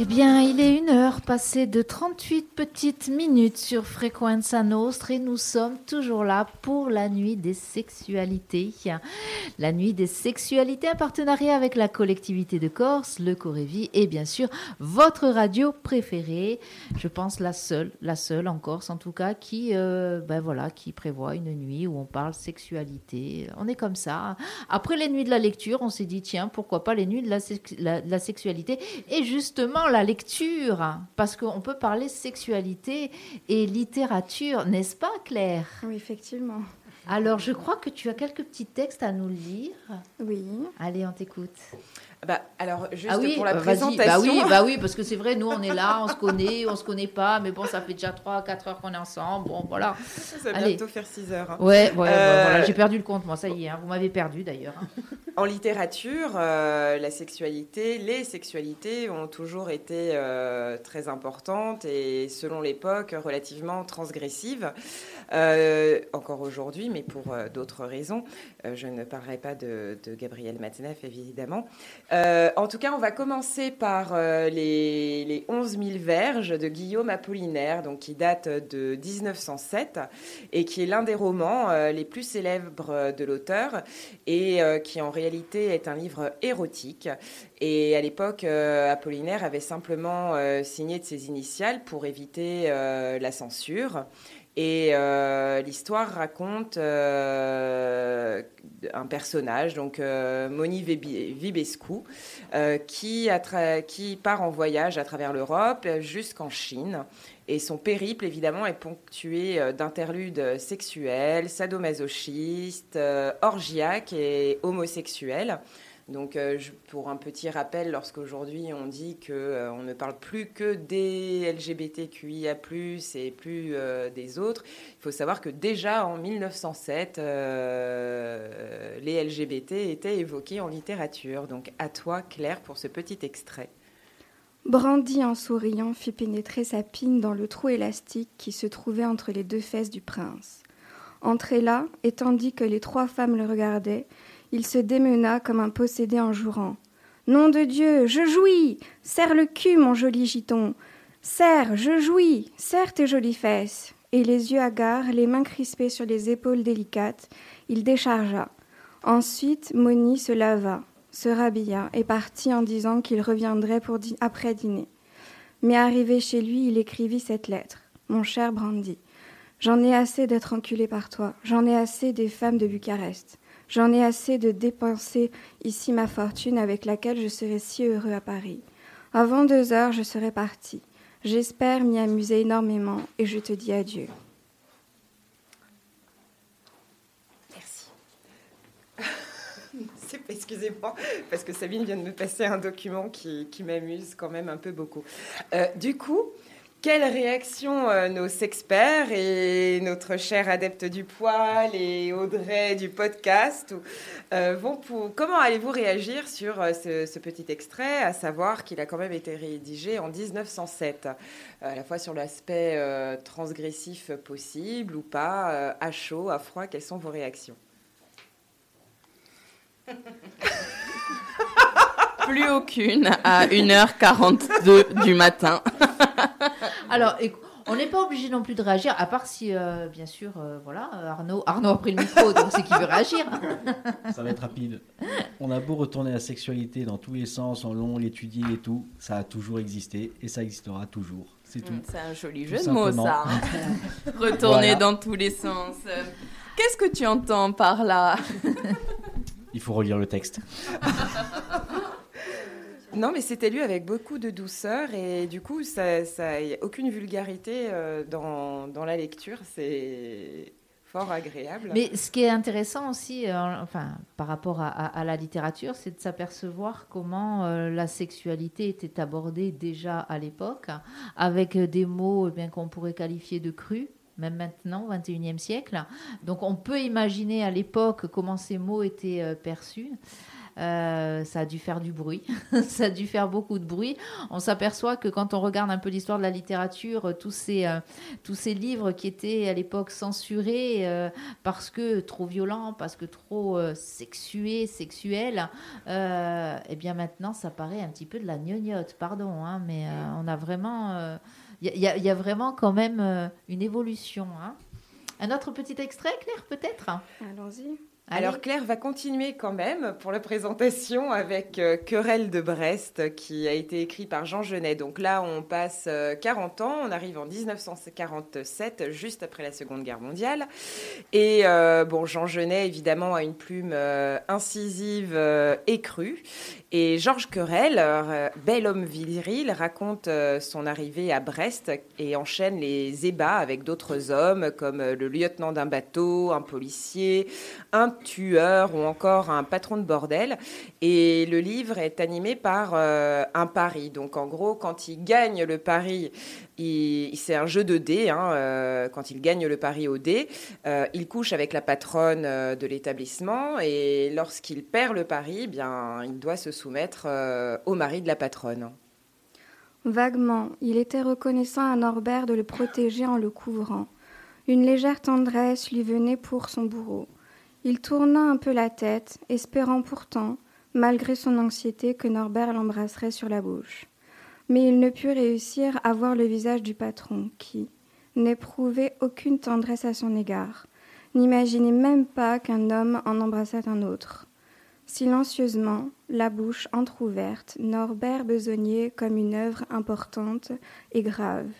Eh bien, il est une heure passée de 38 petites minutes sur Frequenza Nostre et nous sommes toujours là pour la nuit des sexualités. La nuit des sexualités, un partenariat avec la collectivité de Corse, le Corévi et bien sûr votre radio préférée. Je pense la seule, la seule en Corse en tout cas, qui, euh, ben voilà, qui prévoit une nuit où on parle sexualité. On est comme ça. Après les nuits de la lecture, on s'est dit tiens, pourquoi pas les nuits de la, la, la sexualité? Et justement, la lecture, parce qu'on peut parler sexualité et littérature, n'est-ce pas Claire? Oui, effectivement. Alors, je crois que tu as quelques petits textes à nous lire. Oui. Allez, on t'écoute. Bah, alors, juste ah oui, pour la bah, présentation. Bah oui, bah oui, parce que c'est vrai, nous, on est là, on se connaît, on se connaît pas, mais bon, ça fait déjà 3-4 heures qu'on est ensemble. Bon, voilà. Ça va bientôt faire 6 heures. hein. Ouais, ouais, Euh, voilà, j'ai perdu le compte, moi, ça y est, hein, vous m'avez perdu d'ailleurs. En littérature, euh, la sexualité, les sexualités ont toujours été euh, très importantes et, selon l'époque, relativement transgressives. Euh, encore aujourd'hui, mais pour d'autres raisons. Je ne parlerai pas de, Gabriel Matzneff, évidemment. En tout cas, on va commencer par les, les 11 000 verges de Guillaume Apollinaire, donc qui date de 1907 et qui est l'un des romans les plus célèbres de l'auteur et qui en réalité est un livre érotique. Et à l'époque, euh, Apollinaire avait simplement euh, signé de ses initiales pour éviter euh, la censure. Et euh, l'histoire raconte euh, un personnage, donc euh, Moni Vibescu, qui, qui part en voyage à travers l'Europe jusqu'en Chine. Et son périple, évidemment, est ponctué d'interludes sexuels, sadomasochistes, orgiaques et homosexuels. Donc, euh, pour un petit rappel, lorsqu'aujourd'hui on dit que euh, ne parle plus que des LGBTQIA+, et plus euh, des autres, il faut savoir que déjà en 1907, euh, les LGBT étaient évoqués en littérature. Donc, à toi, Claire, pour ce petit extrait. Brandy, en souriant, fit pénétrer sa pine dans le trou élastique qui se trouvait entre les deux fesses du prince. Entré là, et tandis que les trois femmes le regardaient, il se démena comme un possédé en jurant. Nom de Dieu, je jouis Serre le cul, mon joli giton Serre, je jouis Serre tes jolies fesses Et les yeux hagards, les mains crispées sur les épaules délicates, il déchargea. Ensuite, Moni se lava, se rhabilla et partit en disant qu'il reviendrait pour après dîner. Mais arrivé chez lui, il écrivit cette lettre. Mon cher Brandy, j'en ai assez d'être enculé par toi, j'en ai assez des femmes de Bucarest, j'en ai assez de dépenser ici ma fortune avec laquelle je serai si heureux à Paris. Avant deux heures, je serai parti. J'espère m'y amuser énormément et je te dis adieu. Merci. Excusez-moi, parce que Sabine vient de me passer un document qui, qui m'amuse quand même un peu beaucoup. Euh, du coup, quelle réaction euh, nos sexperts et notre cher adepte du poil et Audrey du podcast euh, vont pour... Comment allez-vous réagir sur euh, ce, ce petit extrait, à savoir qu'il a quand même été rédigé en 1907 euh, à la fois sur l'aspect transgressif possible ou pas, à chaud, à froid, quelles sont vos réactions? Plus aucune à 1h42 du matin. Alors, écou- on n'est pas obligé non plus de réagir, à part si, euh, bien sûr, euh, voilà, Arnaud, Arnaud a pris le micro, donc c'est qu'il veut réagir. Ça va être rapide. On a beau retourner la sexualité dans tous les sens, en long, l'étudier et tout, ça a toujours existé et ça existera toujours. C'est tout. C'est un joli Tout jeu de mots, ça. hein. Retourner Voilà. dans tous les sens. Qu'est-ce que tu entends par là? Il faut relire le texte. Non, mais c'était lu avec beaucoup de douceur et du coup, ça, ça y a aucune vulgarité euh, dans, dans la lecture. C'est fort agréable. Mais ce qui est intéressant aussi, euh, enfin, par rapport à, la littérature, c'est de s'apercevoir comment euh, la sexualité était abordée déjà à l'époque, avec des mots eh bien qu'on pourrait qualifier de crus. Même maintenant, au XXIe siècle. Donc, on peut imaginer à l'époque comment ces mots étaient perçus. Euh, ça a dû faire du bruit, ça a dû faire beaucoup de bruit. On s'aperçoit que quand on regarde un peu l'histoire de la littérature, tous ces, tous ces livres qui étaient à l'époque censurés parce que trop violents, parce que trop sexués, sexuels, eh bien maintenant ça paraît un petit peu de la gnognotte, pardon, hein, mais on a vraiment... Il y, y, a vraiment quand même une évolution. Hein. Un autre petit extrait, Claire, peut-être? Allons-y. Alors Claire va continuer quand même pour la présentation avec euh, Querelle de Brest qui a été écrit par Jean Genet. Donc là, on passe 40 euh, ans, on arrive en 1947, juste après la Seconde Guerre mondiale. Et euh, bon, Jean Genet, évidemment, a une plume incisive et crue. Et Georges Querelle, bel homme viril, raconte son arrivée à Brest et enchaîne les ébats avec d'autres hommes comme le lieutenant d'un bateau, un policier, un tueur ou encore un patron de bordel. Et le livre est animé par euh, un pari. Donc en gros, quand il gagne le pari, c'est un jeu de dés. Hein, euh, quand il gagne le pari au dé, euh, il couche avec la patronne de l'établissement. Et lorsqu'il perd le pari, eh bien, il doit se soumettre au mari de la patronne. Vaguement, il était reconnaissant à Norbert de le protéger en le couvrant. Une légère tendresse lui venait pour son bourreau. Il tourna un peu la tête, espérant pourtant, malgré son anxiété, que Norbert l'embrasserait sur la bouche. Mais il ne put réussir à voir le visage du patron, qui n'éprouvait aucune tendresse à son égard, n'imaginait même pas qu'un homme en embrassait un autre. Silencieusement, la bouche entr'ouverte, Norbert besognait comme une œuvre importante et grave.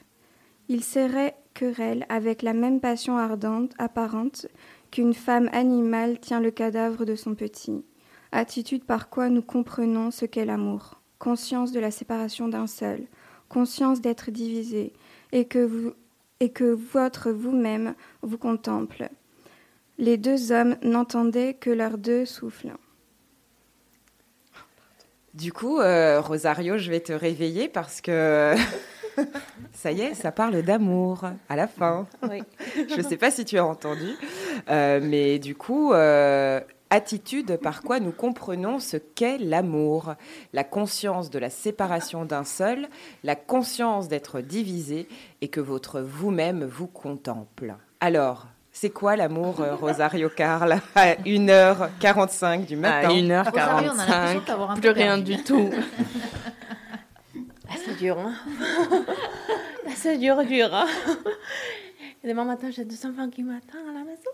Il serrait querelle avec la même passion ardente, apparente, qu'une femme animale tient le cadavre de son petit, attitude par quoi nous comprenons ce qu'est l'amour, conscience de la séparation d'un seul, conscience d'être divisé, et que, vous, et que votre vous-même vous contemple. Les deux hommes n'entendaient que leurs deux souffles. Du coup, euh, Rosario, je vais te réveiller parce que ça y est, ça parle d'amour à la fin. Je ne sais pas si tu as entendu, euh, mais du coup, euh, attitude par quoi nous comprenons ce qu'est l'amour, la conscience de la séparation d'un seul, la conscience d'être divisé et que votre vous-même vous contemple. Alors, c'est quoi l'amour, euh, Rosario Carl, à 1h45 du matin? À 1h45, plus rien du tout. Ah, c'est dur, hein ah, C'est dur, dur. Hein Et demain matin, j'ai deux enfants qui m'attendent à la maison.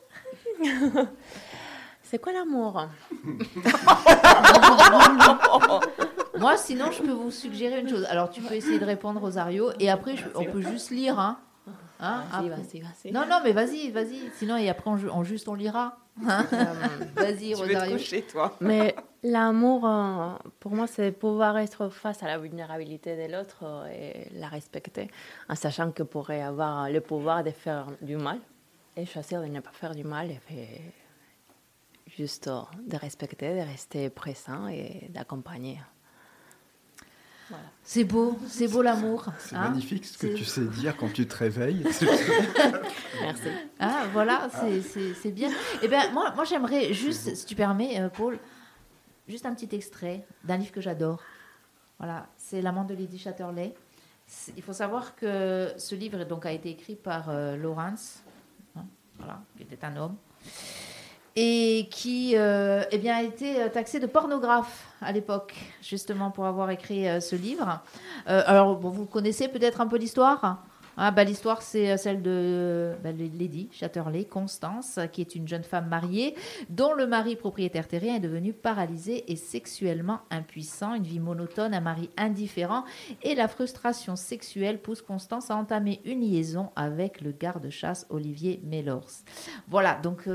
C'est quoi l'amour? Moi, sinon, je peux vous suggérer une chose. Alors, tu peux essayer de répondre, Rosario, et après, on peut juste lire. Hein. Hein vas-y, vas-y, vas-y. Non, non, mais vas-y, vas-y. Sinon, et après, on, juste, on lira. Hein. vas-y, Rosario. Tu toi. Mais l'amour, euh, pour moi, c'est pouvoir être face à la vulnérabilité de l'autre euh, et la respecter, en sachant que pourrait avoir le pouvoir de faire du mal et choisir de ne pas faire du mal et juste euh, de respecter, de rester présent et d'accompagner. C'est beau, c'est beau l'amour. C'est hein. magnifique ce que tu sais dire quand tu te réveilles. Merci. Ah, voilà, c'est bien. Eh bien, moi, moi j'aimerais juste, si tu permets, euh, Paul, juste un petit extrait d'un livre que j'adore. Voilà, c'est L'amant de Lady Chatterley. Il faut savoir que ce livre donc, a été écrit par euh, Lawrence, hein, voilà, qui était un homme et qui euh, eh bien, a été euh, taxé de pornographe à l'époque, justement pour avoir écrit euh, ce livre. alors, vous connaissez peut-être un peu l'histoire ah, L'histoire, c'est celle de bah, Lady Chatterley, Constance, qui est une jeune femme mariée, dont le mari propriétaire terrien est devenu paralysé et sexuellement impuissant, une vie monotone, un mari indifférent, et la frustration sexuelle pousse Constance à entamer une liaison avec le garde-chasse Olivier Mellors. Voilà, donc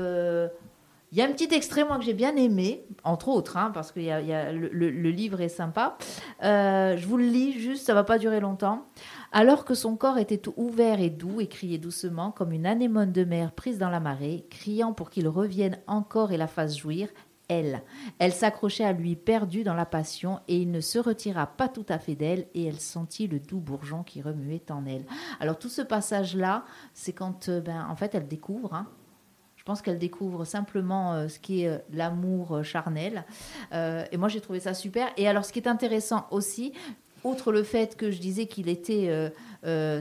il y a un petit extrait, moi, que j'ai bien aimé, entre autres, hein, parce que y a, le, livre est sympa. Euh, je vous le lis juste, ça va pas durer longtemps. Alors que son corps était tout ouvert et doux et criait doucement comme une anémone de mer prise dans la marée, criant pour qu'il revienne encore et la fasse jouir, elle. Elle s'accrochait à lui perdu dans la passion et il ne se retira pas tout à fait d'elle et elle sentit le doux bourgeon qui remuait en elle. Alors tout ce passage-là, c'est quand, euh, ben, en fait, elle découvre hein, pense qu'elle découvre simplement euh, ce qui est l'amour charnel. et moi, j'ai trouvé ça super. Et alors, ce qui est intéressant aussi, outre le fait que je disais qu'il était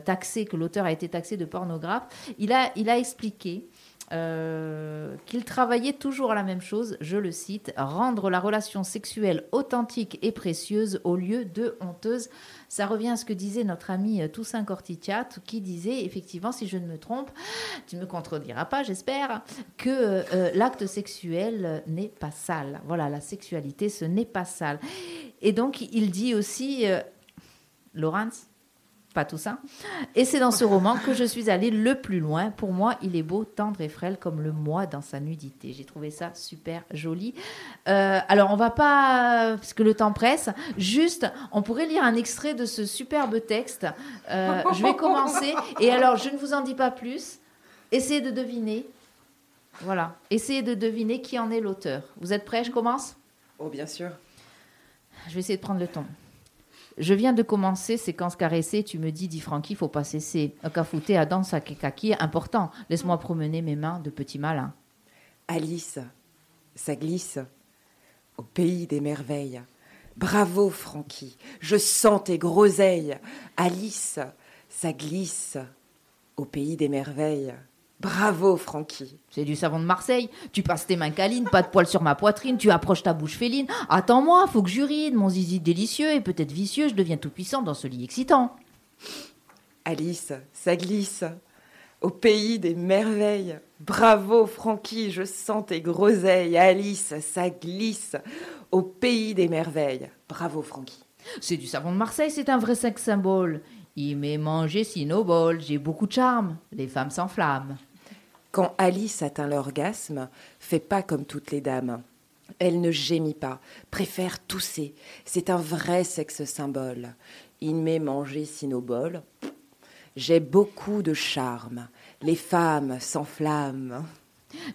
taxé, que l'auteur a été taxé de pornographe, il a expliqué euh, qu'il travaillait toujours à la même chose, je le cite, rendre la relation sexuelle authentique et précieuse au lieu de honteuse. Ça revient à ce que disait notre ami euh, Toussaint Cortitiat, qui disait effectivement, si je ne me trompe, tu ne me contrediras pas, j'espère, que euh, l'acte sexuel n'est pas sale. Voilà, la sexualité, ce n'est pas sale. Et donc, il dit aussi, Laurence, pas tout ça. Et c'est dans ce roman que je suis allée le plus loin. Pour moi, il est beau, tendre et frêle comme le moi dans sa nudité. J'ai trouvé ça super joli. Euh, alors, on va pas, parce que le temps presse, juste, on pourrait lire un extrait de ce superbe texte. Euh, je vais commencer. Et alors, je ne vous en dis pas plus. Essayez de deviner. Voilà. Essayez de deviner qui en est l'auteur. Vous êtes prêts? Je commence? Oh, bien sûr. Je vais essayer de prendre le temps. Je viens de commencer séquence caressée. Tu me dis, dit Francky, faut pas cesser. Cafouté à danse à kekaki, important. Laisse-moi promener mes mains de petit malin. Alice, ça glisse au pays des merveilles. Bravo, Francky, je sens tes groseilles. Alice, ça glisse au pays des merveilles. Bravo, Francky. C'est du savon de Marseille. Tu passes tes mains câlines, pas de poils sur ma poitrine, tu approches ta bouche féline. Attends-moi, faut que j'urine. Mon zizi délicieux et peut-être vicieux, je deviens tout puissant dans ce lit excitant. Alice, ça glisse. Au pays des merveilles. Bravo, Francky, je sens tes groseilles. Alice, ça glisse. Au pays des merveilles. Bravo, Francky. C'est du savon de Marseille, c'est un vrai sex symbole. Il m'est mangé bol, j'ai beaucoup de charme. Les femmes s'enflamment. Quand Alice atteint l'orgasme, fait pas comme toutes les dames. Elle ne gémit pas, préfère tousser. C'est un vrai sexe symbole. Il m'est mangé sinobol. J'ai beaucoup de charme. Les femmes s'enflamment.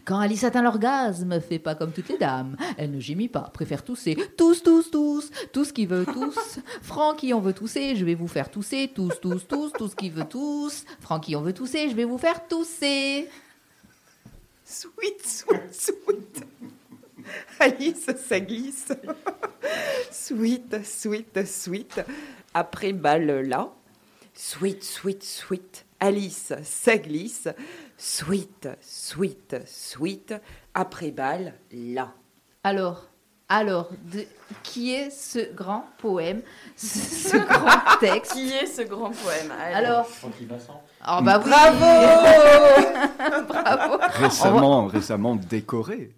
Quand Alice atteint l'orgasme, fait pas comme toutes les dames. Elle ne gémit pas, préfère tousser. Tous, tous, tous, tous qui veut tous. Francky, on veut tousser, je vais vous faire tousser. Tous, tous, tous, tous qui veut tous. Francky, on veut tousser, je vais vous faire tousser. Sweet, sweet, sweet. Alice, ça glisse. Sweet, sweet, sweet. Après balle là. Sweet, sweet, sweet. Alice, ça glisse. Sweet, sweet, sweet. Après balle là. Alors, alors, qui est ce grand poème, ce, grand texte Qui est ce grand poème? Alors, Vincent. Oh bah Bravo. Bravo. Récemment, récemment décoré.